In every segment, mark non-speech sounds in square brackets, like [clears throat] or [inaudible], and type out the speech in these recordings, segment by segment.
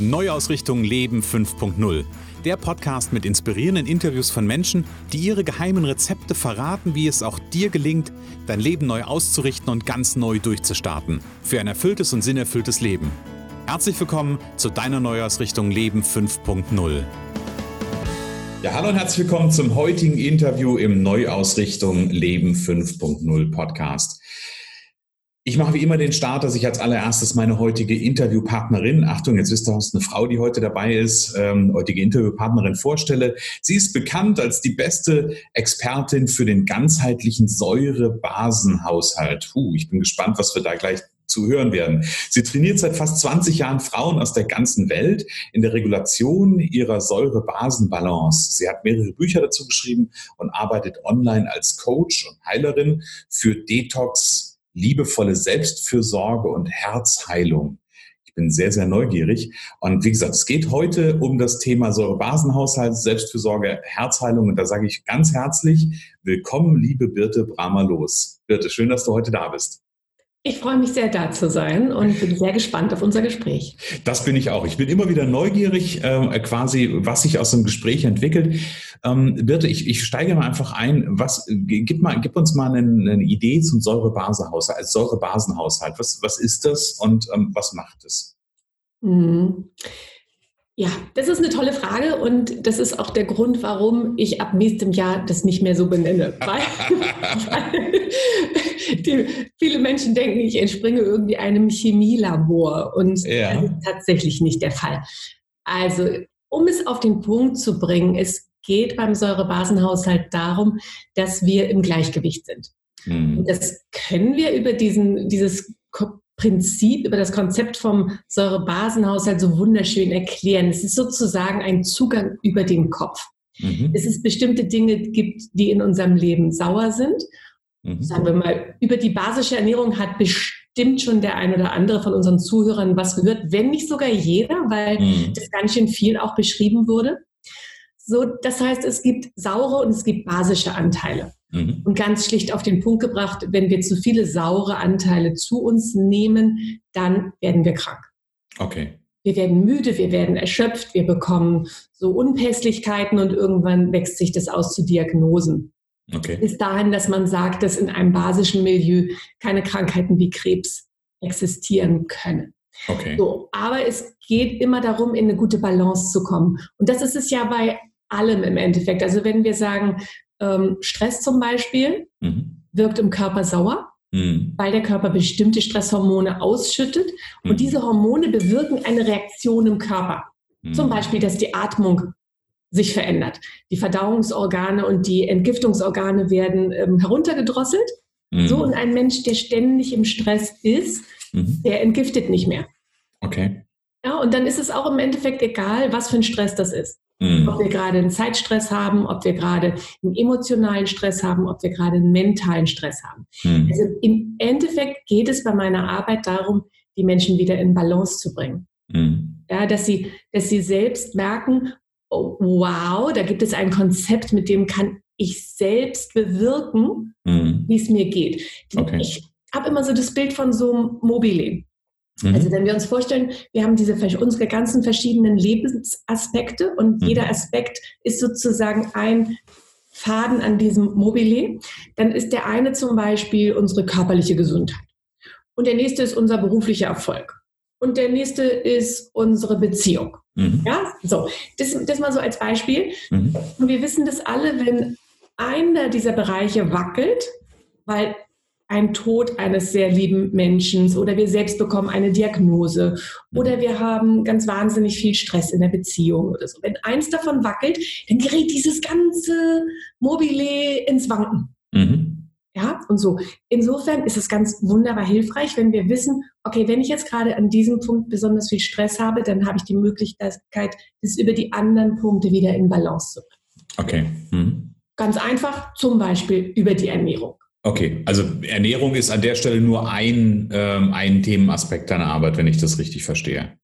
Neuausrichtung Leben 5.0. Der Podcast mit inspirierenden Interviews von Menschen, die ihre geheimen Rezepte verraten, wie es auch dir gelingt, dein Leben neu auszurichten und ganz neu durchzustarten. Für ein erfülltes und sinnerfülltes Leben. Herzlich willkommen zu deiner Neuausrichtung Leben 5.0. Ja, hallo und herzlich willkommen zum heutigen Interview im Neuausrichtung Leben 5.0 Podcast. Ich mache wie immer den Start, dass ich als allererstes meine heutige Interviewpartnerin, Achtung, jetzt wisst ihr, es eine Frau, die heute dabei ist, ähm, heutige Interviewpartnerin vorstelle. Sie ist bekannt als die beste Expertin für den ganzheitlichen Säurebasenhaushalt. Puh, ich bin gespannt, was wir da gleich zu hören werden. Sie trainiert seit fast 20 Jahren Frauen aus der ganzen Welt in der Regulation ihrer Säurebasenbalance. Sie hat mehrere Bücher dazu geschrieben und arbeitet online als Coach und Heilerin für Detox, liebevolle Selbstfürsorge und Herzheilung. Ich bin sehr, sehr neugierig. Und wie gesagt, es geht heute um das Thema Säurebasenhaushalt, Selbstfürsorge, Herzheilung. Und da sage ich ganz herzlich willkommen, liebe Birte Bramer-Los. Birte, schön, dass du heute da bist. Ich freue mich sehr, da zu sein und bin sehr gespannt auf unser Gespräch. Das bin ich auch. Ich bin immer wieder neugierig, äh, quasi, was sich aus dem Gespräch entwickelt. Ähm, Birte, ich, ich steige mal einfach ein. Was, gib, mal, gib uns mal eine, eine Idee zum Säurebasenhaushalt, als Säurebasenhaushalt. Was, was ist das und ähm, was macht es? Mhm. Ja, das ist eine tolle Frage und das ist auch der Grund, warum ich ab nächstem Jahr das nicht mehr so benenne. Weil, weil [laughs] die, viele Menschen denken, ich entspringe irgendwie einem Chemielabor und ja. das ist tatsächlich nicht der Fall. Also, um es auf den Punkt zu bringen, es geht beim Säurebasenhaushalt darum, dass wir im Gleichgewicht sind. Mhm. Das können wir über diesen, dieses Prinzip, über das Konzept vom Säurebasenhaushalt so wunderschön erklären. Es ist sozusagen ein Zugang über den Kopf. Mhm. Es ist bestimmte Dinge gibt, die in unserem Leben sauer sind. Mhm. Sagen wir mal, über die basische Ernährung hat bestimmt schon der ein oder andere von unseren Zuhörern was gehört, wenn nicht sogar jeder, weil mhm. das ganz schön viel auch beschrieben wurde. So, das heißt, es gibt saure und es gibt basische Anteile. Mhm. Und ganz schlicht auf den Punkt gebracht, wenn wir zu viele saure Anteile zu uns nehmen, dann werden wir krank. Okay. Wir werden müde, wir werden erschöpft, wir bekommen so Unpässlichkeiten und irgendwann wächst sich das aus zu Diagnosen. Okay. Bis dahin, dass man sagt, dass in einem basischen Milieu keine Krankheiten wie Krebs existieren können. Okay. So, aber es geht immer darum, in eine gute Balance zu kommen. Und das ist es ja bei allem im Endeffekt. Also wenn wir sagen, ähm, Stress zum Beispiel mhm. wirkt im Körper sauer, mhm. weil der Körper bestimmte Stresshormone ausschüttet. Mhm. Und diese Hormone bewirken eine Reaktion im Körper. Mhm. Zum Beispiel, dass die Atmung sich verändert. Die Verdauungsorgane und die Entgiftungsorgane werden ähm, heruntergedrosselt. Mhm. So, und ein Mensch, der ständig im Stress ist, mhm. der entgiftet nicht mehr. Okay. Ja, und dann ist es auch im Endeffekt egal, was für ein Stress das ist. Mhm. Ob wir gerade einen Zeitstress haben, ob wir gerade einen emotionalen Stress haben, ob wir gerade einen mentalen Stress haben. Mhm. Also im Endeffekt geht es bei meiner Arbeit darum, die Menschen wieder in Balance zu bringen. Mhm. Ja, dass sie, dass sie selbst merken, oh, wow, da gibt es ein Konzept, mit dem kann ich selbst bewirken, mhm. wie es mir geht. Okay. Ich habe immer so das Bild von so einem Mobile. Mhm. Also wenn wir uns vorstellen, wir haben diese unsere ganzen verschiedenen Lebensaspekte und mhm. jeder Aspekt ist sozusagen ein Faden an diesem Mobile, dann ist der eine zum Beispiel unsere körperliche Gesundheit und der nächste ist unser beruflicher Erfolg und der nächste ist unsere Beziehung. Mhm. Ja, so das, das mal so als Beispiel. Mhm. Und wir wissen das alle, wenn einer dieser Bereiche wackelt, weil ein Tod eines sehr lieben Menschen oder wir selbst bekommen eine Diagnose oder wir haben ganz wahnsinnig viel Stress in der Beziehung oder so. Wenn eins davon wackelt, dann gerät dieses ganze Mobile ins Wanken. Mhm. Ja, und so. Insofern ist es ganz wunderbar hilfreich, wenn wir wissen, okay, wenn ich jetzt gerade an diesem Punkt besonders viel Stress habe, dann habe ich die Möglichkeit, das über die anderen Punkte wieder in Balance zu bringen. Okay. Mhm. Ganz einfach, zum Beispiel über die Ernährung. Okay, also Ernährung ist an der Stelle nur ein, ähm, ein Themenaspekt deiner Arbeit, wenn ich das richtig verstehe.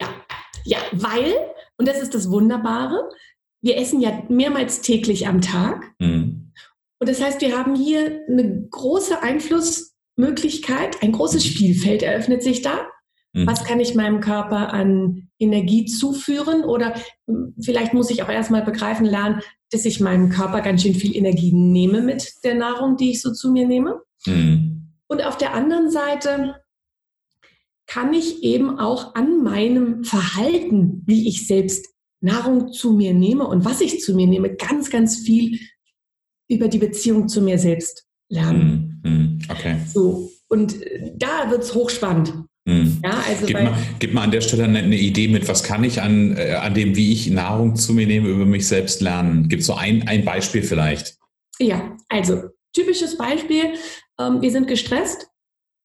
Ja, ja, weil, und das ist das Wunderbare, wir essen ja mehrmals täglich am Tag. Mhm. Und das heißt, wir haben hier eine große Einflussmöglichkeit, ein großes mhm. Spielfeld eröffnet sich da. Mhm. Was kann ich meinem Körper an Energie zuführen? Oder hm, vielleicht muss ich auch erstmal begreifen lernen, dass ich meinem Körper ganz schön viel Energie nehme mit der Nahrung, die ich so zu mir nehme. Mhm. Und auf der anderen Seite kann ich eben auch an meinem Verhalten, wie ich selbst Nahrung zu mir nehme und was ich zu mir nehme, ganz, ganz viel über die Beziehung zu mir selbst lernen. Mhm. mhm. Okay. So, und äh, da wird es hochspannend. Mhm. Ja, also gib, mal, gib mal an der Stelle eine, eine Idee mit, was kann ich an, äh, an dem, wie ich Nahrung zu mir nehme, über mich selbst lernen? Gibt es so ein, ein Beispiel vielleicht? Ja, also typisches Beispiel, ähm, wir sind gestresst,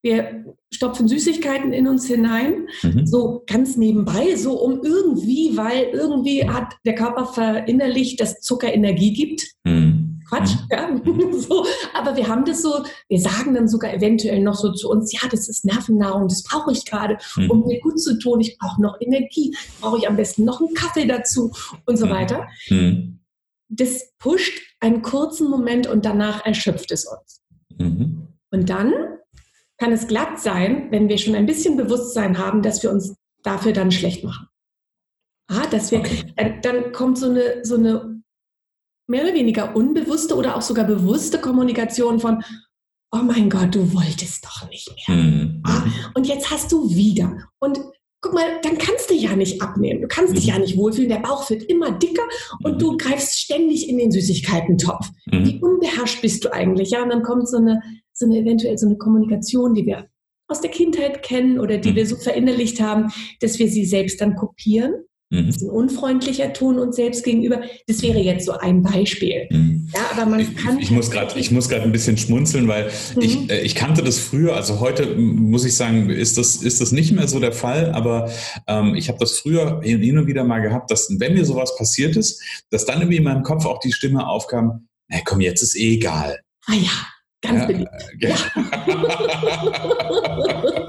wir stopfen Süßigkeiten in uns hinein, mhm. so ganz nebenbei, so um irgendwie, weil irgendwie hat der Körper verinnerlicht, dass Zucker Energie gibt. Mhm. Quatsch, mhm. ja. [laughs] so, aber wir haben das so, wir sagen dann sogar eventuell noch so zu uns, ja, das ist Nervennahrung, das brauche ich gerade, mhm. um mir gut zu tun, ich brauche noch Energie, brauche ich am besten noch einen Kaffee dazu und so mhm. weiter. Mhm. Das pusht einen kurzen Moment und danach erschöpft es uns. Mhm. Und dann kann es glatt sein, wenn wir schon ein bisschen Bewusstsein haben, dass wir uns dafür dann schlecht machen. Ah, dass wir, dann kommt so eine, so eine mehr oder weniger unbewusste oder auch sogar bewusste Kommunikation von, oh mein Gott, du wolltest doch nicht mehr. Mhm. Ah, und jetzt hast du wieder. Und guck mal, dann kannst du ja nicht abnehmen. Du kannst mhm. dich ja nicht wohlfühlen. Der Bauch wird immer dicker und mhm. du greifst ständig in den Süßigkeiten-Topf. Mhm. Wie unbeherrscht bist du eigentlich? Ja, und dann kommt so eine, so eine eventuell so eine Kommunikation, die wir aus der Kindheit kennen oder die wir mhm. so verinnerlicht haben, dass wir sie selbst dann kopieren Mhm. Das ist ein unfreundlicher Ton uns selbst gegenüber. Das wäre jetzt so ein Beispiel. Mhm. Ja, aber man kann. Ich, ich muss gerade, ich muss gerade ein bisschen schmunzeln, weil mhm. ich, äh, ich kannte das früher. Also heute muss ich sagen, ist das, ist das nicht mehr so der Fall. Aber ähm, ich habe das früher hin und wieder mal gehabt, dass wenn mir sowas passiert ist, dass dann irgendwie in meinem Kopf auch die Stimme aufkam: Na komm, jetzt ist eh egal. Ah ja, ganz ja, beliebt. Äh, ja.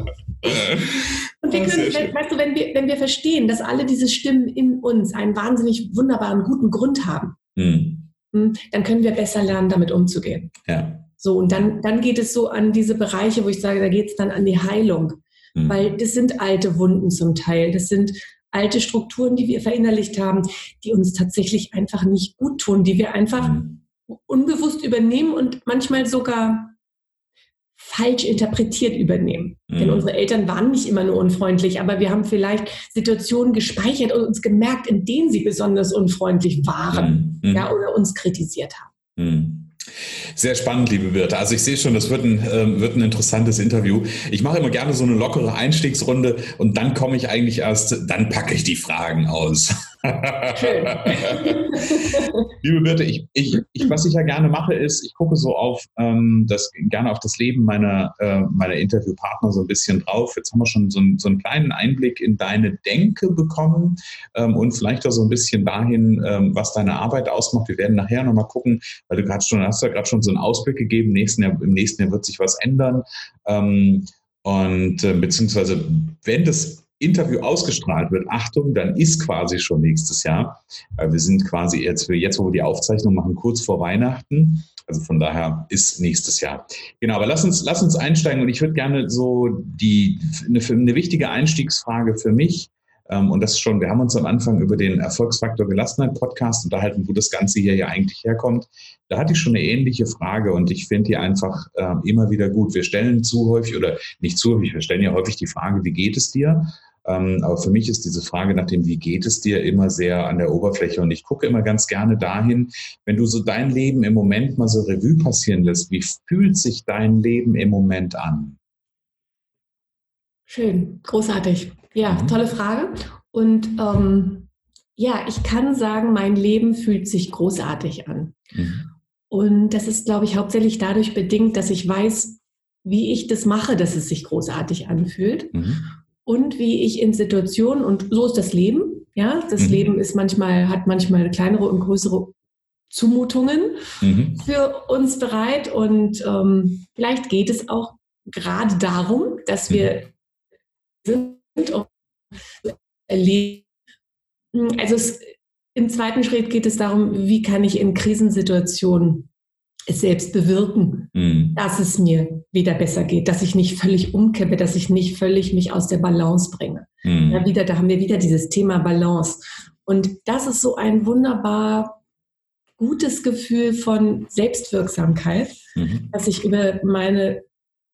[laughs] [laughs] Und wir können, wenn, weißt du, wenn wir, wenn wir verstehen, dass alle diese Stimmen in uns einen wahnsinnig wunderbaren, guten Grund haben, hm. hm. dann können wir besser lernen, damit umzugehen. Ja. So, und dann, dann geht es so an diese Bereiche, wo ich sage, da geht es dann an die Heilung. Hm. Weil das sind alte Wunden zum Teil. Das sind alte Strukturen, die wir verinnerlicht haben, die uns tatsächlich einfach nicht gut tun, die wir einfach hm. unbewusst übernehmen und manchmal sogar falsch interpretiert übernehmen. Mhm. Denn unsere Eltern waren nicht immer nur unfreundlich, aber wir haben vielleicht Situationen gespeichert und uns gemerkt, in denen sie besonders unfreundlich waren mhm. ja, oder uns kritisiert haben. Mhm. Sehr spannend, liebe Birte. Also ich sehe schon, das wird ein, äh, wird ein interessantes Interview. Ich mache immer gerne so eine lockere Einstiegsrunde und dann komme ich eigentlich erst, dann packe ich die Fragen aus. [laughs] [laughs] liebe Birte, ich, ich, ich, was ich ja gerne mache, ist, ich gucke so auf ähm, das, gerne auf das Leben meiner, äh, meiner Interviewpartner so ein bisschen drauf. Jetzt haben wir schon so, ein, so einen kleinen Einblick in deine Denke bekommen ähm, und vielleicht auch so ein bisschen dahin, ähm, was deine Arbeit ausmacht. Wir werden nachher nochmal gucken, weil du gerade schon hast ja gerade schon so einen Ausblick gegeben. Nächsten Jahr, Im nächsten Jahr wird sich was ändern. Ähm, und äh, beziehungsweise, wenn das Interview ausgestrahlt wird, Achtung, dann ist quasi schon nächstes Jahr. Äh, wir sind quasi jetzt, jetzt, wo wir die Aufzeichnung machen, kurz vor Weihnachten. Also von daher ist nächstes Jahr. Genau, aber lass uns, lass uns einsteigen und ich würde gerne so die, eine, eine wichtige Einstiegsfrage für mich ähm, und das ist schon, wir haben uns am Anfang über den Erfolgsfaktor Gelassenheit Podcast unterhalten, wo das Ganze hier ja eigentlich herkommt. Da hatte ich schon eine ähnliche Frage und ich finde die einfach äh, immer wieder gut. Wir stellen zu häufig oder nicht zu häufig, wir stellen ja häufig die Frage, wie geht es dir? Ähm, aber für mich ist diese Frage nach dem, wie geht es dir, immer sehr an der Oberfläche. Und ich gucke immer ganz gerne dahin, wenn du so dein Leben im Moment mal so Revue passieren lässt, wie fühlt sich dein Leben im Moment an? Schön, großartig. Ja, mhm. tolle Frage. Und ähm, ja, ich kann sagen, mein Leben fühlt sich großartig an. Mhm. Und das ist, glaube ich, hauptsächlich dadurch bedingt, dass ich weiß, wie ich das mache, dass es sich großartig anfühlt. Mhm. Und wie ich in Situationen, und so ist das Leben, ja, das mhm. Leben ist manchmal, hat manchmal kleinere und größere Zumutungen mhm. für uns bereit. Und ähm, vielleicht geht es auch gerade darum, dass wir mhm. sind, um erleben. Also es, im zweiten Schritt geht es darum, wie kann ich in Krisensituationen es selbst bewirken, mhm. dass es mir wieder besser geht, dass ich nicht völlig umkippe, dass ich nicht völlig mich aus der Balance bringe. Mhm. Ja, wieder, da haben wir wieder dieses Thema Balance. Und das ist so ein wunderbar gutes Gefühl von Selbstwirksamkeit, mhm. dass ich über meine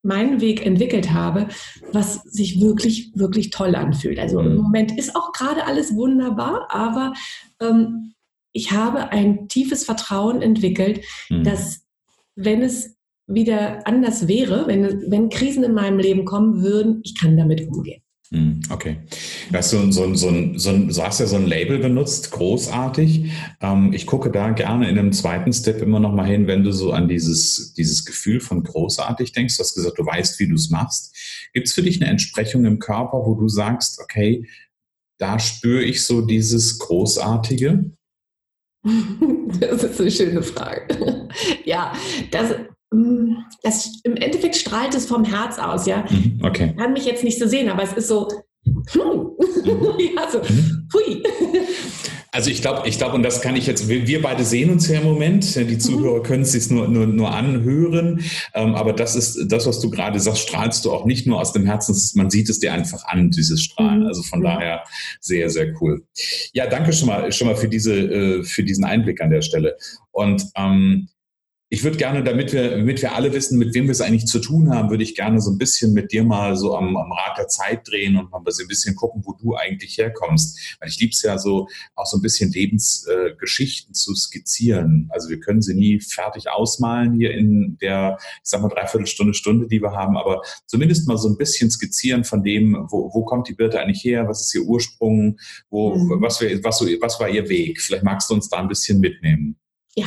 meinen Weg entwickelt habe, was sich wirklich, wirklich toll anfühlt. Also im mhm. Moment ist auch gerade alles wunderbar, aber ähm, ich habe ein tiefes Vertrauen entwickelt, mhm. dass wenn es wieder anders wäre, wenn, wenn Krisen in meinem Leben kommen würden, ich kann damit umgehen. Hm, okay. Du hast, so, so, so, du hast ja so ein Label benutzt, großartig. Ähm, ich gucke da gerne in einem zweiten Step immer noch mal hin, wenn du so an dieses, dieses Gefühl von großartig denkst. Du hast gesagt, du weißt, wie du es machst. Gibt es für dich eine Entsprechung im Körper, wo du sagst, okay, da spüre ich so dieses Großartige? [laughs] Das ist eine schöne Frage. [laughs] Ja, das, mm, das, im Endeffekt strahlt es vom Herz aus, ja. Mhm, okay. Kann mich jetzt nicht so sehen, aber es ist so, hm. [laughs] ja, so, mhm. hui. Also ich glaube, ich glaube, und das kann ich jetzt, wir beide sehen uns ja im Moment, die mhm. Zuhörer können es sich nur, nur, nur anhören, ähm, aber das ist das, was du gerade sagst, strahlst du auch nicht nur aus dem Herzen, man sieht es dir einfach an, dieses Strahlen. Mhm. Also von daher sehr, sehr cool. Ja, danke schon mal, schon mal für diese, äh, für diesen Einblick an der Stelle. Und ähm, ich würde gerne, damit wir, damit wir alle wissen, mit wem wir es eigentlich zu tun haben, würde ich gerne so ein bisschen mit dir mal so am, am Rad der Zeit drehen und mal so ein bisschen gucken, wo du eigentlich herkommst. Weil ich liebe es ja so, auch so ein bisschen Lebensgeschichten äh, zu skizzieren. Also wir können sie nie fertig ausmalen hier in der, ich sag mal, Dreiviertelstunde, Stunde, die wir haben, aber zumindest mal so ein bisschen skizzieren von dem, wo, wo kommt die Birte eigentlich her, was ist ihr Ursprung, wo, mhm. was, was, was war ihr Weg? Vielleicht magst du uns da ein bisschen mitnehmen. Ja,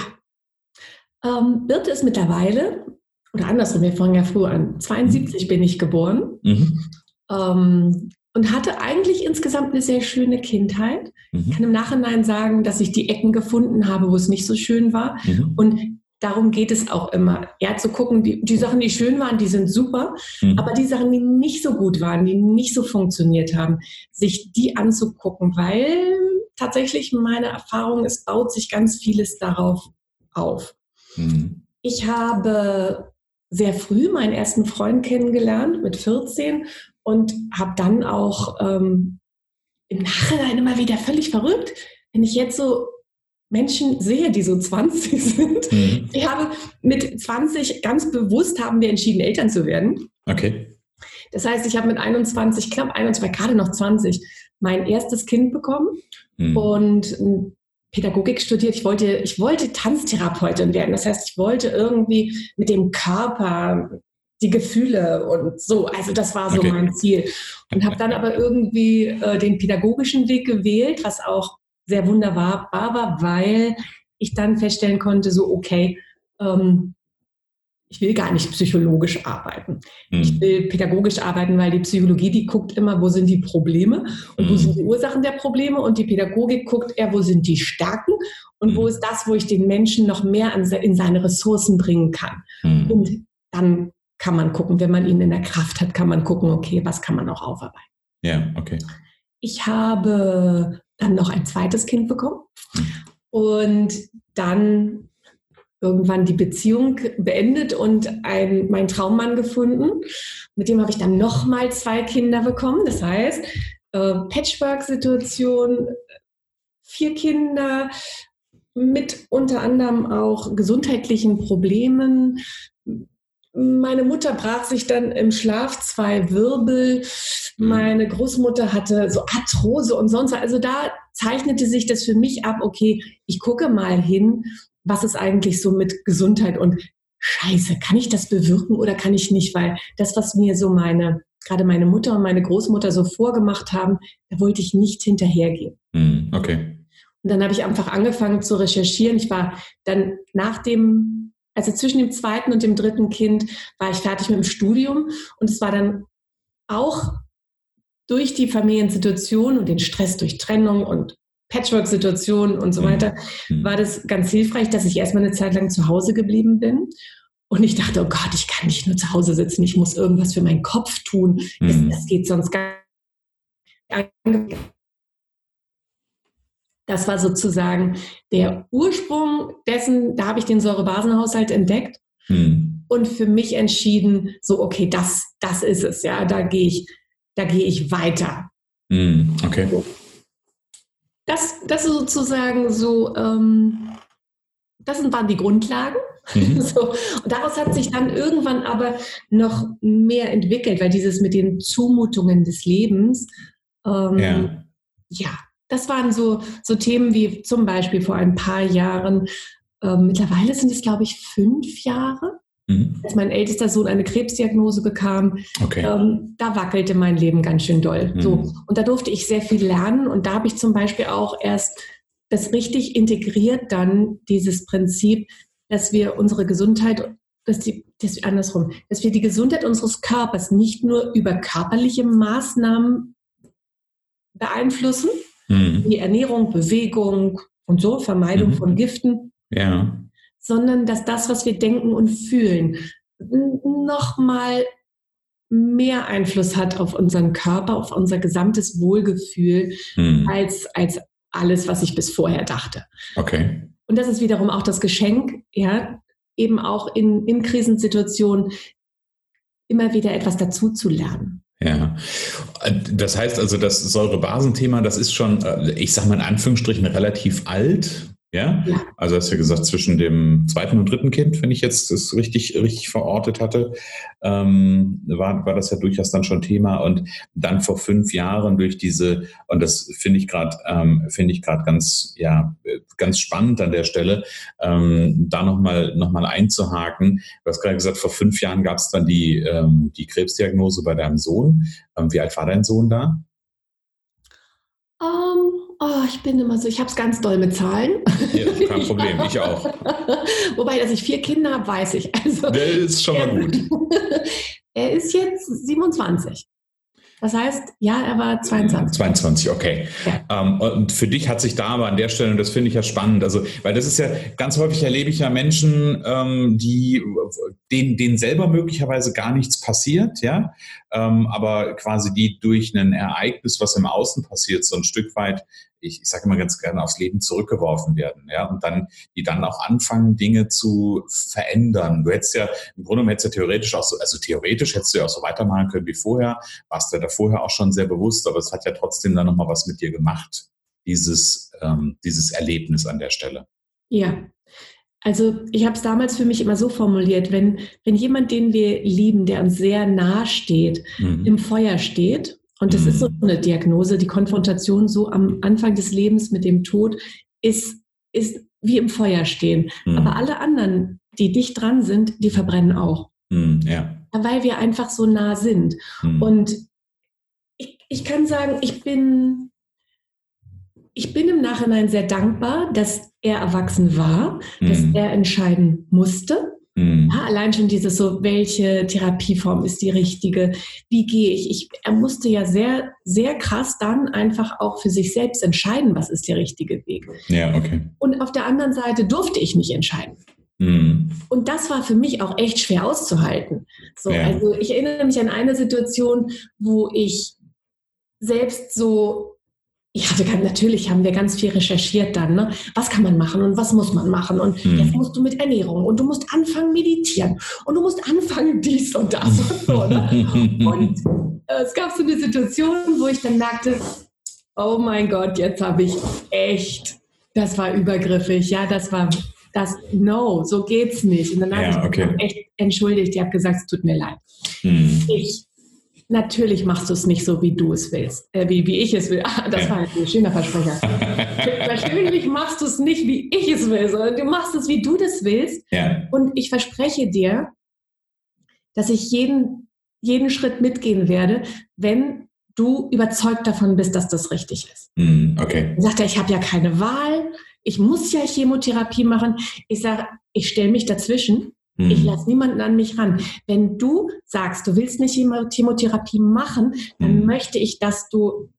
ähm, Birte ist mittlerweile, oder andersrum, wir fangen ja früher an, 72 mhm. bin ich geboren mhm. ähm, und hatte eigentlich insgesamt eine sehr schöne Kindheit. Mhm. Ich kann im Nachhinein sagen, dass ich die Ecken gefunden habe, wo es nicht so schön war. Mhm. Und darum geht es auch immer. Ja, zu gucken, die, die Sachen, die schön waren, die sind super, mhm. aber die Sachen, die nicht so gut waren, die nicht so funktioniert haben, sich die anzugucken, weil tatsächlich meine Erfahrung, es baut sich ganz vieles darauf auf. Mhm. Ich habe sehr früh meinen ersten Freund kennengelernt, mit 14, und habe dann auch ähm, im Nachhinein immer wieder völlig verrückt, wenn ich jetzt so Menschen sehe, die so 20 [laughs] sind. Mhm. Ich habe mit 20 ganz bewusst haben wir entschieden, Eltern zu werden. Okay. Das heißt, ich habe mit 21, knapp 21, gerade noch 20, mein erstes Kind bekommen. Mhm. Und Pädagogik studiert. Ich wollte, ich wollte Tanztherapeutin werden. Das heißt, ich wollte irgendwie mit dem Körper die Gefühle und so. Also das war so okay. mein Ziel. Und habe dann aber irgendwie äh, den pädagogischen Weg gewählt, was auch sehr wunderbar war, weil ich dann feststellen konnte, so okay, ähm, ich will gar nicht psychologisch arbeiten. Mhm. Ich will pädagogisch arbeiten, weil die Psychologie, die guckt immer, wo sind die Probleme und mhm. wo sind die Ursachen der Probleme und die Pädagogik guckt eher, wo sind die Stärken und mhm. wo ist das, wo ich den Menschen noch mehr an, in seine Ressourcen bringen kann. Und dann kann man gucken, wenn man ihn in der Kraft hat, kann man gucken, okay, was kann man noch aufarbeiten. Ja, okay. Ich habe dann noch ein zweites Kind bekommen und dann irgendwann die Beziehung beendet und ein, meinen Traummann gefunden. Mit dem habe ich dann nochmal zwei Kinder bekommen. Das heißt, äh, Patchwork-Situation, vier Kinder mit unter anderem auch gesundheitlichen Problemen. Meine Mutter brach sich dann im Schlaf zwei Wirbel. Meine Großmutter hatte so Arthrose und sonst. Also da zeichnete sich das für mich ab, okay, ich gucke mal hin was ist eigentlich so mit Gesundheit und Scheiße, kann ich das bewirken oder kann ich nicht? Weil das, was mir so meine, gerade meine Mutter und meine Großmutter so vorgemacht haben, da wollte ich nicht hinterhergehen. Hm, okay. Und dann habe ich einfach angefangen zu recherchieren. Ich war dann nach dem, also zwischen dem zweiten und dem dritten Kind, war ich fertig mit dem Studium. Und es war dann auch durch die Familiensituation und den Stress durch Trennung und Patchwork-Situationen und so mhm. weiter, mhm. war das ganz hilfreich, dass ich erstmal eine Zeit lang zu Hause geblieben bin. Und ich dachte, oh Gott, ich kann nicht nur zu Hause sitzen, ich muss irgendwas für meinen Kopf tun. Mhm. Das, das, geht sonst gar nicht. Das war sozusagen der Ursprung dessen, da habe ich den Säurebasenhaushalt entdeckt hm. und für mich entschieden, so, okay, das, das ist es, ja, da gehe ich, da gehe ich weiter. Hm. Okay. Das, das ist sozusagen so, ähm, das waren die Grundlagen. Mhm. [laughs] So. Und daraus hat sich dann irgendwann aber noch mehr entwickelt, weil dieses mit den Zumutungen des Lebens, ähm, ja. ja. das waren so, so Themen wie zum Beispiel vor ein paar Jahren, ähm, mittlerweile sind es, glaube ich, fünf Jahre, mhm. als mein ältester Sohn eine Krebsdiagnose bekam. Okay. Ähm, da wackelte mein Leben ganz schön doll. Mhm. So. Und da durfte ich sehr viel lernen und da habe ich zum Beispiel auch erst das richtig integriert dann, dieses Prinzip, dass wir unsere Gesundheit, dass die, das andersrum, dass wir die Gesundheit unseres Körpers nicht nur über körperliche Maßnahmen beeinflussen, mhm. wie Ernährung, Bewegung und so, Vermeidung mhm. von Giften, ja. Sondern dass das, was wir denken und fühlen, nochmal mehr Einfluss hat auf unseren Körper, auf unser gesamtes Wohlgefühl, mhm. als, als alles, was ich bis vorher dachte. Okay. Und das ist wiederum auch das Geschenk, ja, eben auch in, in Krisensituationen immer wieder etwas dazu zu lernen. Ja, das heißt also, das Säurebasenthema, das ist schon, äh, ich sage mal in Anführungsstrichen, relativ alt. Ja? ja? Also hast du ja gesagt, zwischen dem zweiten und dritten Kind, wenn ich jetzt das richtig, richtig verortet hatte, ähm, war, war das ja durchaus dann schon Thema. Und dann vor fünf Jahren durch diese, und das finde ich gerade, ähm, finde ich gerade ganz, ja, ganz spannend an der Stelle, ähm, da nochmal noch mal einzuhaken. Du hast gerade gesagt, vor fünf Jahren gab es dann die, ähm, die Krebsdiagnose bei deinem Sohn. Ähm, wie alt war dein Sohn da? Oh, ich bin immer so, ich habe es ganz doll mit Zahlen. Ja, kein Problem, ich auch. [laughs] Wobei, dass ich vier Kinder habe, weiß ich. Also, Der ist schon mal gut. [laughs] er ist jetzt 27. Das heißt, ja, er war 22. 22, okay. Ja. Ähm, und für dich hat sich da aber an der Stelle, und das finde ich ja spannend, also, weil das ist ja, ganz häufig erlebe ich ja Menschen, ähm, die, denen, denen selber möglicherweise gar nichts passiert, ja, ähm, aber quasi die durch ein Ereignis, was im Außen passiert, so ein Stück weit ich, ich sage immer ganz gerne, aufs Leben zurückgeworfen werden. Ja, und dann, die dann auch anfangen, Dinge zu verändern. Du hättest ja, im Grunde genommen hättest du ja theoretisch auch so, also theoretisch hättest du ja auch so weitermachen können wie vorher, warst du ja da vorher auch schon sehr bewusst, aber es hat ja trotzdem dann nochmal was mit dir gemacht, dieses, ähm, dieses Erlebnis an der Stelle. Ja, also ich habe es damals für mich immer so formuliert, wenn, wenn jemand, den wir lieben, der uns sehr nahe steht, mhm. im Feuer steht und das ist so mhm. eine Diagnose, die Konfrontation so am Anfang des Lebens mit dem Tod ist, ist wie im Feuer stehen. Mhm. Aber alle anderen, die dicht dran sind, die verbrennen auch. Mhm, ja. Weil wir einfach so nah sind. Mhm. Und ich, ich kann sagen, ich bin, ich bin im Nachhinein sehr dankbar, dass er erwachsen war, dass mhm. er entscheiden musste Mhm. Ja, allein schon dieses so, welche Therapieform ist die richtige? Wie gehe ich? ich? Er musste ja sehr, sehr krass dann einfach auch für sich selbst entscheiden, was ist der richtige Weg. Ja, okay. Und auf der anderen Seite durfte ich nicht entscheiden. Mhm. Und das war für mich auch echt schwer auszuhalten. So, ja. Also ich erinnere mich an eine Situation, wo ich selbst so ich hatte ganz, natürlich haben wir ganz viel recherchiert dann, ne? was kann man machen und was muss man machen und hm. jetzt musst du mit Ernährung und du musst anfangen meditieren und du musst anfangen dies und das und so. Ne? [laughs] Und äh, es gab so eine Situation, wo ich dann merkte, oh mein Gott, jetzt habe ich echt, das war übergriffig, ja, das war, das, no, so geht's nicht. Und dann habe ja, ich okay. echt entschuldigt, ich habe gesagt, es tut mir leid. Hm. Ich Natürlich machst du es nicht so, wie du es willst, äh, wie, wie ich es will. [laughs] Ah, das ja. war ein schöner Versprecher. [laughs] Natürlich machst du es nicht, wie ich es will, sondern du machst es, wie du das willst. Ja. Und ich verspreche dir, dass ich jeden, jeden Schritt mitgehen werde, wenn du überzeugt davon bist, dass das richtig ist. Mm, okay. Dann sagt er, ich habe ja keine Wahl, ich muss ja Chemotherapie machen. Ich sage, ich stelle mich dazwischen hm. Ich lasse niemanden an mich ran. Wenn du sagst, du willst eine Chemotherapie machen, dann hm. möchte ich, dass du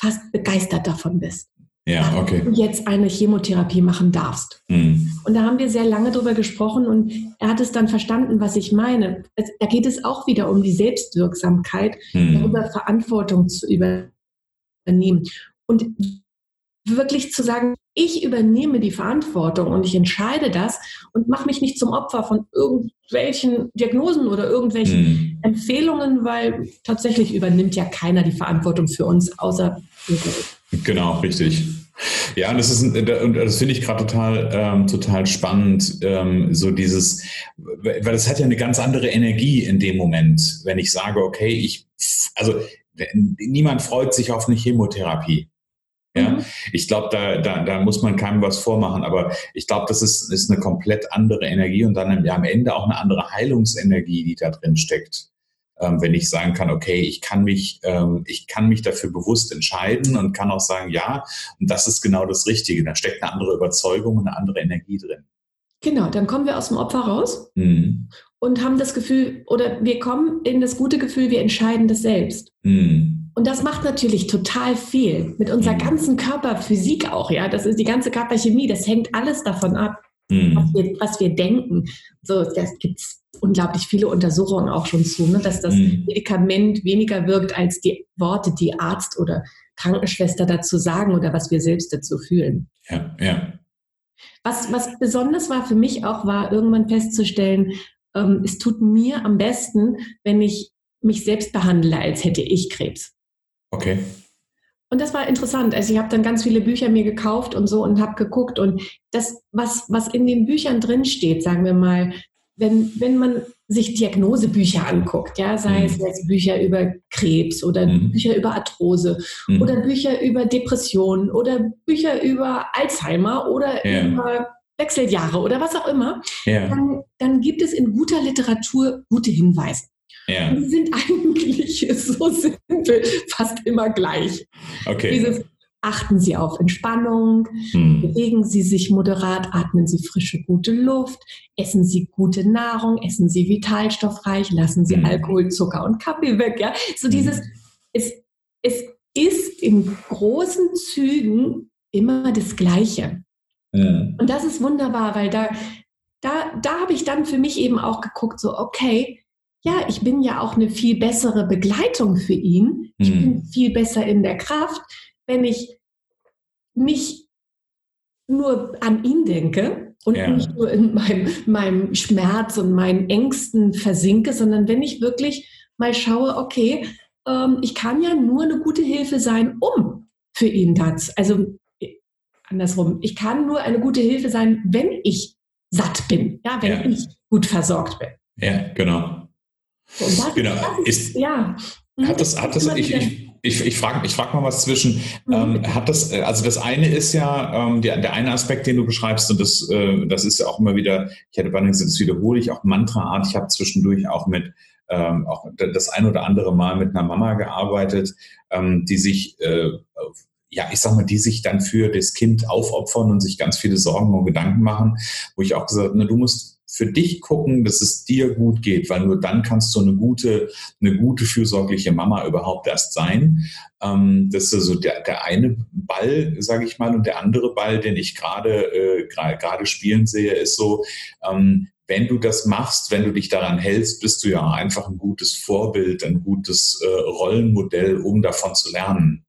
fast begeistert davon bist. Ja, okay. du jetzt eine Chemotherapie machen darfst. Mhm. Und da haben wir sehr lange drüber gesprochen und er hat es dann verstanden, was ich meine. Es, da geht es auch wieder um die Selbstwirksamkeit, mhm. darüber Verantwortung zu übernehmen. Und wirklich zu sagen, ich übernehme die Verantwortung und ich entscheide das und mache mich nicht zum Opfer von irgendwelchen Diagnosen oder irgendwelchen mhm. Empfehlungen, weil tatsächlich übernimmt ja keiner die Verantwortung für uns, außer wir. Genau, richtig. Ja, und das ist und das finde ich gerade total ähm, total spannend, ähm, so dieses, weil das hat ja eine ganz andere Energie in dem Moment, wenn ich sage, okay, ich, also niemand freut sich auf eine Chemotherapie. Ja, mhm. ich glaube, da, da, da muss man keinem was vormachen, aber ich glaube, das ist, ist eine komplett andere Energie und dann ja, am Ende auch eine andere Heilungsenergie, die da drin steckt. Ähm, wenn ich sagen kann, okay, ich kann mich, ähm, ich kann mich dafür bewusst entscheiden und kann auch sagen, ja, und das ist genau das Richtige. Da steckt eine andere Überzeugung und eine andere Energie drin. Genau, dann kommen wir aus dem Opfer raus mhm. und haben das Gefühl, oder wir kommen in das gute Gefühl, wir entscheiden das selbst. Mhm. Und das macht natürlich total viel mit unserer mhm. ganzen Körperphysik auch, ja. Das ist die ganze Körperchemie, das hängt alles davon ab, mhm. was, wir, was wir denken. So, das gibt es unglaublich viele Untersuchungen auch schon zu, ne, dass das mhm. Medikament weniger wirkt als die Worte, die Arzt oder Krankenschwester dazu sagen oder was wir selbst dazu fühlen. Ja, ja. Was, was besonders war für mich auch, war irgendwann festzustellen, ähm, es tut mir am besten, wenn ich mich selbst behandle, als hätte ich Krebs. Okay. Und das war interessant. Also ich habe dann ganz viele Bücher mir gekauft und so und habe geguckt und das, was, was in den Büchern drin steht, sagen wir mal, wenn, wenn man sich Diagnosebücher anguckt, ja, sei mhm. es jetzt Bücher über Krebs oder mhm. Bücher über Arthrose mhm. oder Bücher über Depressionen oder Bücher über Alzheimer oder ja. über Wechseljahre oder was auch immer, ja. dann, dann gibt es in guter Literatur gute Hinweise. Ja. Die sind eigentlich [laughs] so simpel, fast immer gleich. Okay. Dieses, achten Sie auf Entspannung, hm. bewegen Sie sich moderat, atmen Sie frische, gute Luft, essen Sie gute Nahrung, essen Sie vitalstoffreich, lassen Sie hm. Alkohol, Zucker und Kaffee weg. Ja? So hm. dieses, es, es ist in großen Zügen immer das Gleiche. Hm. Und das ist wunderbar, weil da, da, da habe ich dann für mich eben auch geguckt, so, okay, ja, ich bin ja auch eine viel bessere Begleitung für ihn. Ich mhm. bin viel besser in der Kraft, wenn ich nicht nur an ihn denke und ja. nicht nur in meinem, meinem Schmerz und meinen Ängsten versinke, sondern wenn ich wirklich mal schaue, okay, ähm, ich kann ja nur eine gute Hilfe sein, um für ihn das. Also äh, andersrum, ich kann nur eine gute Hilfe sein, wenn ich satt bin, ja, wenn ja. ich gut versorgt bin. Ja, genau. Das, genau. Ist, ja. Hat das, hat das, ich, ich, ich, ich frage ich frag mal was zwischen. Mhm. Ähm, hat das, also das eine ist ja, ähm, der, der eine Aspekt, den du beschreibst, und das, äh, das ist ja auch immer wieder, ich hätte bei das wiederhole ich auch Mantraart. Ich habe zwischendurch auch mit, ähm, auch das ein oder andere Mal mit einer Mama gearbeitet, ähm, die sich, äh, ja, ich sag mal, die sich dann für das Kind aufopfern und sich ganz viele Sorgen und Gedanken machen, wo ich auch gesagt habe, du musst für dich gucken, dass es dir gut geht, weil nur dann kannst du eine gute, eine gute fürsorgliche Mama überhaupt erst sein. Ähm, das ist also der, der eine Ball, sage ich mal, und der andere Ball, den ich gerade äh, gerade spielen sehe, ist so, ähm, wenn du das machst, wenn du dich daran hältst, bist du ja einfach ein gutes Vorbild, ein gutes äh, Rollenmodell, um davon zu lernen.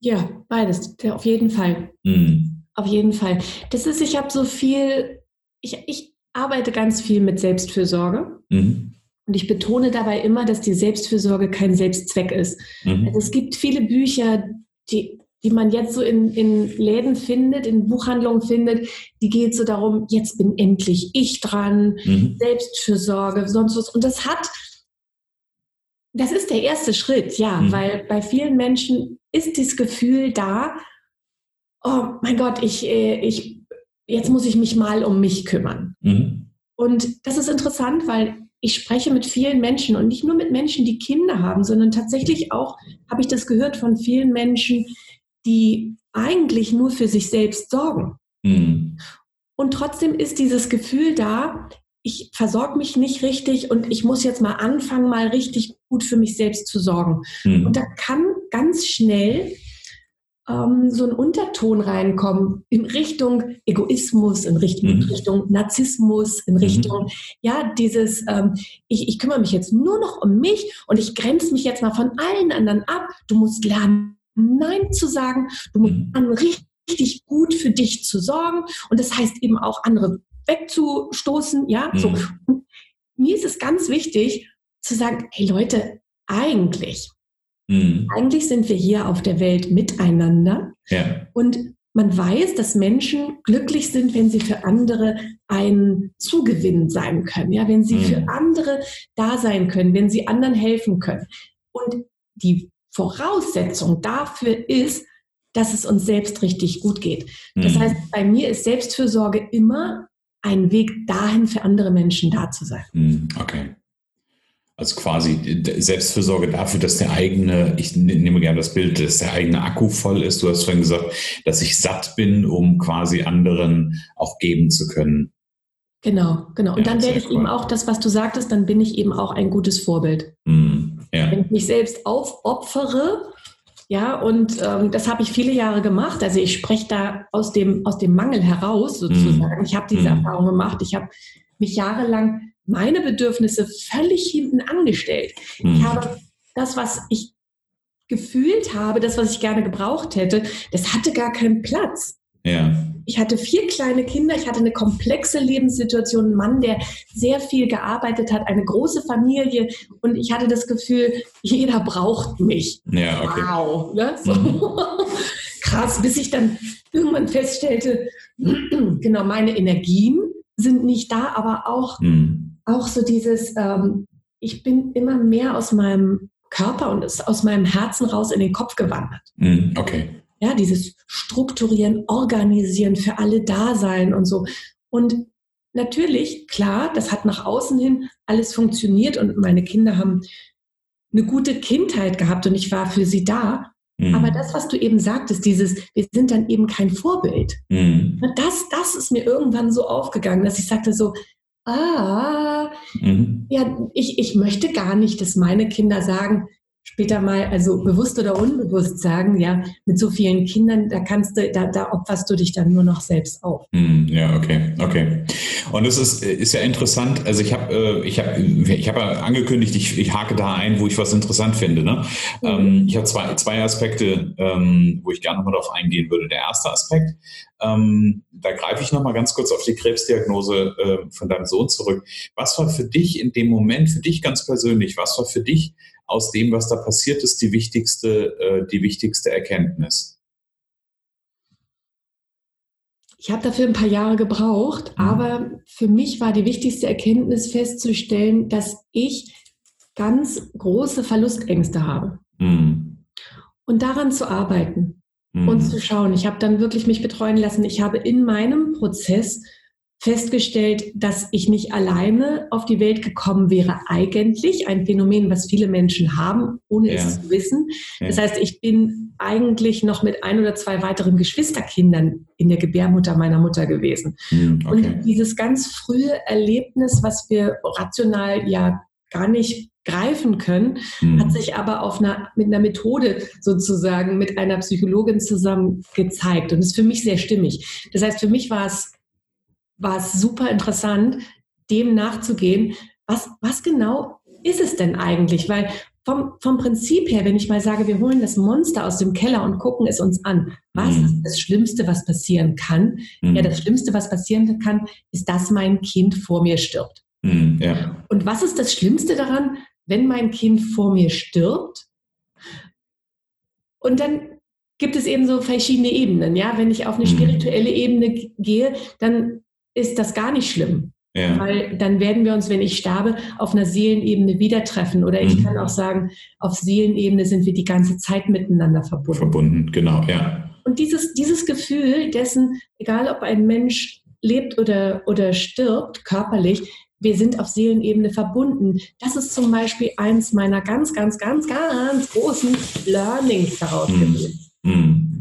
Ja, beides, auf jeden Fall. Mhm. Auf jeden Fall. Das ist, ich habe so viel ich, ich arbeite ganz viel mit Selbstfürsorge. Mhm. Und ich betone dabei immer, dass die Selbstfürsorge kein Selbstzweck ist. Mhm. Also es gibt viele Bücher, die, die man jetzt so in, in Läden findet, in Buchhandlungen findet, die geht so darum, jetzt bin endlich ich dran, mhm. Selbstfürsorge, sonst was. Und das hat, das ist der erste Schritt, ja, mhm. weil bei vielen Menschen ist das Gefühl da, oh mein Gott, ich, äh, ich jetzt muss ich mich mal um mich kümmern. Mhm. Und das ist interessant, weil ich spreche mit vielen Menschen und nicht nur mit Menschen, die Kinder haben, sondern tatsächlich auch habe ich das gehört von vielen Menschen, die eigentlich nur für sich selbst sorgen. Mhm. Und trotzdem ist dieses Gefühl da, ich versorge mich nicht richtig und ich muss jetzt mal anfangen, mal richtig gut für mich selbst zu sorgen. Mhm. Und da kann ganz schnell ähm, so ein Unterton reinkommen in Richtung Egoismus, in Richtung, mhm. Richtung Narzissmus, in mhm. Richtung, mhm. ja, dieses, ähm, ich, ich kümmere mich jetzt nur noch um mich und ich grenze mich jetzt mal von allen anderen ab. Du musst lernen, Nein zu sagen. Du musst mhm. an richtig gut für dich zu sorgen. Und das heißt eben auch andere wegzustoßen. Ja, mhm. so. Und mir ist es ganz wichtig zu sagen, hey Leute, eigentlich, mhm. eigentlich sind wir hier auf der Welt miteinander. Ja. Und man weiß, dass Menschen glücklich sind, wenn sie für andere ein Zugewinn sein können, ja, wenn sie mhm. für andere da sein können, wenn sie anderen helfen können. Und die Voraussetzung dafür ist, dass es uns selbst richtig gut geht. Das mhm. heißt, bei mir ist Selbstfürsorge immer ein Weg dahin, für andere Menschen da zu sein. Mhm. Okay. Also quasi Selbstfürsorge dafür, dass der eigene, ich nehme gerne das Bild, dass der eigene Akku voll ist. Du hast vorhin gesagt, dass ich satt bin, um quasi anderen auch geben zu können. Genau, genau. Und ja, dann werde ich cool. eben auch das, was du sagtest, dann bin ich eben auch ein gutes Vorbild. Mm, ja. Wenn ich mich selbst aufopfere, ja, und ähm, das habe ich viele Jahre gemacht. Also ich spreche da aus dem, aus dem Mangel heraus sozusagen. Mm. Ich habe diese mm. Erfahrung gemacht. Ich habe mich jahrelang meine Bedürfnisse völlig hinten angestellt. Mhm. Ich habe das, was ich gefühlt habe, das, was ich gerne gebraucht hätte, das hatte gar keinen Platz. Ja. Ich hatte vier kleine Kinder, ich hatte eine komplexe Lebenssituation, einen Mann, der sehr viel gearbeitet hat, eine große Familie und ich hatte das Gefühl, jeder braucht mich. Ja, okay. Wow. Ne? So. Mhm. [laughs] Krass, bis ich dann irgendwann feststellte, [clears throat] genau, meine Energien sind nicht da, aber auch mhm auch so dieses, ähm, ich bin immer mehr aus meinem Körper und ist aus meinem Herzen raus in den Kopf gewandert. Mm, okay. Ja, dieses Strukturieren, Organisieren, für alle da sein und so. Und natürlich, klar, das hat nach außen hin alles funktioniert und meine Kinder haben eine gute Kindheit gehabt und ich war für sie da. Mhm. Aber das, was du eben sagtest, dieses, wir sind dann eben kein Vorbild. Mhm. Das, das ist mir irgendwann so aufgegangen, dass ich sagte so, ah, mhm. ja, ich, ich möchte gar nicht, dass meine Kinder sagen, später mal, also bewusst oder unbewusst sagen, ja, mit so vielen Kindern, da kannst du, da, da opferst du dich dann nur noch selbst auf. Hm, ja, okay, okay. Und es ist, ist ja interessant, also ich habe äh, ich hab, ich hab angekündigt, ich, ich hake da ein, wo ich was interessant finde. Ne? Mhm. Ähm, ich habe zwei, zwei Aspekte, ähm, wo ich gerne nochmal darauf eingehen würde. Der erste Aspekt, ähm, da greife ich nochmal ganz kurz auf die Krebsdiagnose äh, von deinem Sohn zurück. Was war für dich in dem Moment, für dich ganz persönlich, was war für dich aus dem, was da passiert ist, die wichtigste, äh, die wichtigste Erkenntnis? Ich habe dafür ein paar Jahre gebraucht, mhm. aber für mich war die wichtigste Erkenntnis festzustellen, dass ich ganz große Verlustängste habe. Mhm. Und daran zu arbeiten mhm. und zu schauen. Ich habe dann wirklich mich betreuen lassen. Ich habe in meinem Prozess festgestellt, dass ich nicht alleine auf die Welt gekommen wäre, eigentlich ein Phänomen, was viele Menschen haben, ohne ja. es zu wissen. Ja. Das heißt, ich bin eigentlich noch mit ein oder zwei weiteren Geschwisterkindern in der Gebärmutter meiner Mutter gewesen. Hm, okay. Und dieses ganz frühe Erlebnis, was wir rational ja gar nicht greifen können, hm. hat sich aber auf einer, mit einer Methode sozusagen mit einer Psychologin zusammen gezeigt und ist für mich sehr stimmig. Das heißt, für mich war es war es super interessant, dem nachzugehen, was, was genau ist es denn eigentlich? Weil vom, vom Prinzip her, wenn ich mal sage, wir holen das Monster aus dem Keller und gucken es uns an, was mhm. ist das Schlimmste, was passieren kann? Mhm. Ja, das Schlimmste, was passieren kann, ist, dass mein Kind vor mir stirbt. Mhm, ja. Und was ist das Schlimmste daran, wenn mein Kind vor mir stirbt? Und dann gibt es eben so verschiedene Ebenen. Ja, wenn ich auf eine mhm. spirituelle Ebene gehe, dann ist das gar nicht schlimm. Ja. Weil dann werden wir uns, wenn ich sterbe, auf einer Seelenebene wieder treffen. Oder ich mhm. kann auch sagen, auf Seelenebene sind wir die ganze Zeit miteinander verbunden. Verbunden, genau, ja. Und dieses, dieses Gefühl dessen, egal ob ein Mensch lebt oder, oder stirbt körperlich, wir sind auf Seelenebene verbunden. Das ist zum Beispiel eins meiner ganz, ganz, ganz, ganz großen Learnings daraus mhm. gewesen. Mhm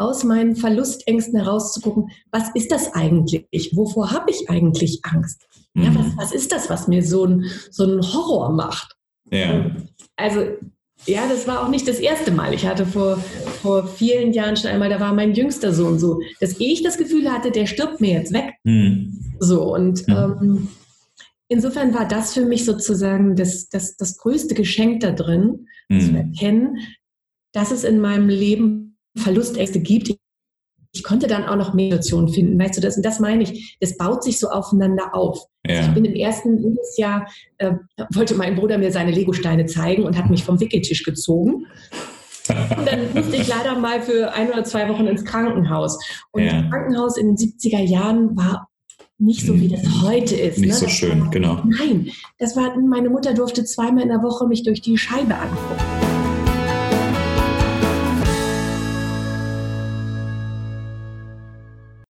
aus meinen Verlustängsten herauszugucken, was ist das eigentlich? Wovor habe ich eigentlich Angst? Mhm. Ja, was, was, ist das, was mir so ein, so einen Horror macht? Ja. Also, ja, das war auch nicht das erste Mal. Ich hatte vor, vor vielen Jahren schon einmal, da war mein jüngster Sohn so, dass ich das Gefühl hatte, der stirbt mir jetzt weg. Mhm. So, und mhm. ähm, insofern war das für mich sozusagen das, das, das größte Geschenk da drin, zu mhm. erkennen, dass es in meinem Leben Verlustängste gibt. Ich konnte dann auch noch Meditation finden, weißt du, das, und das meine ich, das baut sich so aufeinander auf. Ja. Ich bin im ersten Lebensjahr, äh, wollte mein Bruder mir seine Legosteine zeigen und hat mich vom Wickeltisch gezogen. Und dann musste ich leider mal für ein oder zwei Wochen ins Krankenhaus. Und ja. das Krankenhaus in den 70er Jahren war nicht so, wie das hm. heute ist. Nicht ne? so das schön, war, genau. Nein, das war, meine Mutter durfte zweimal in der Woche mich durch die Scheibe angucken.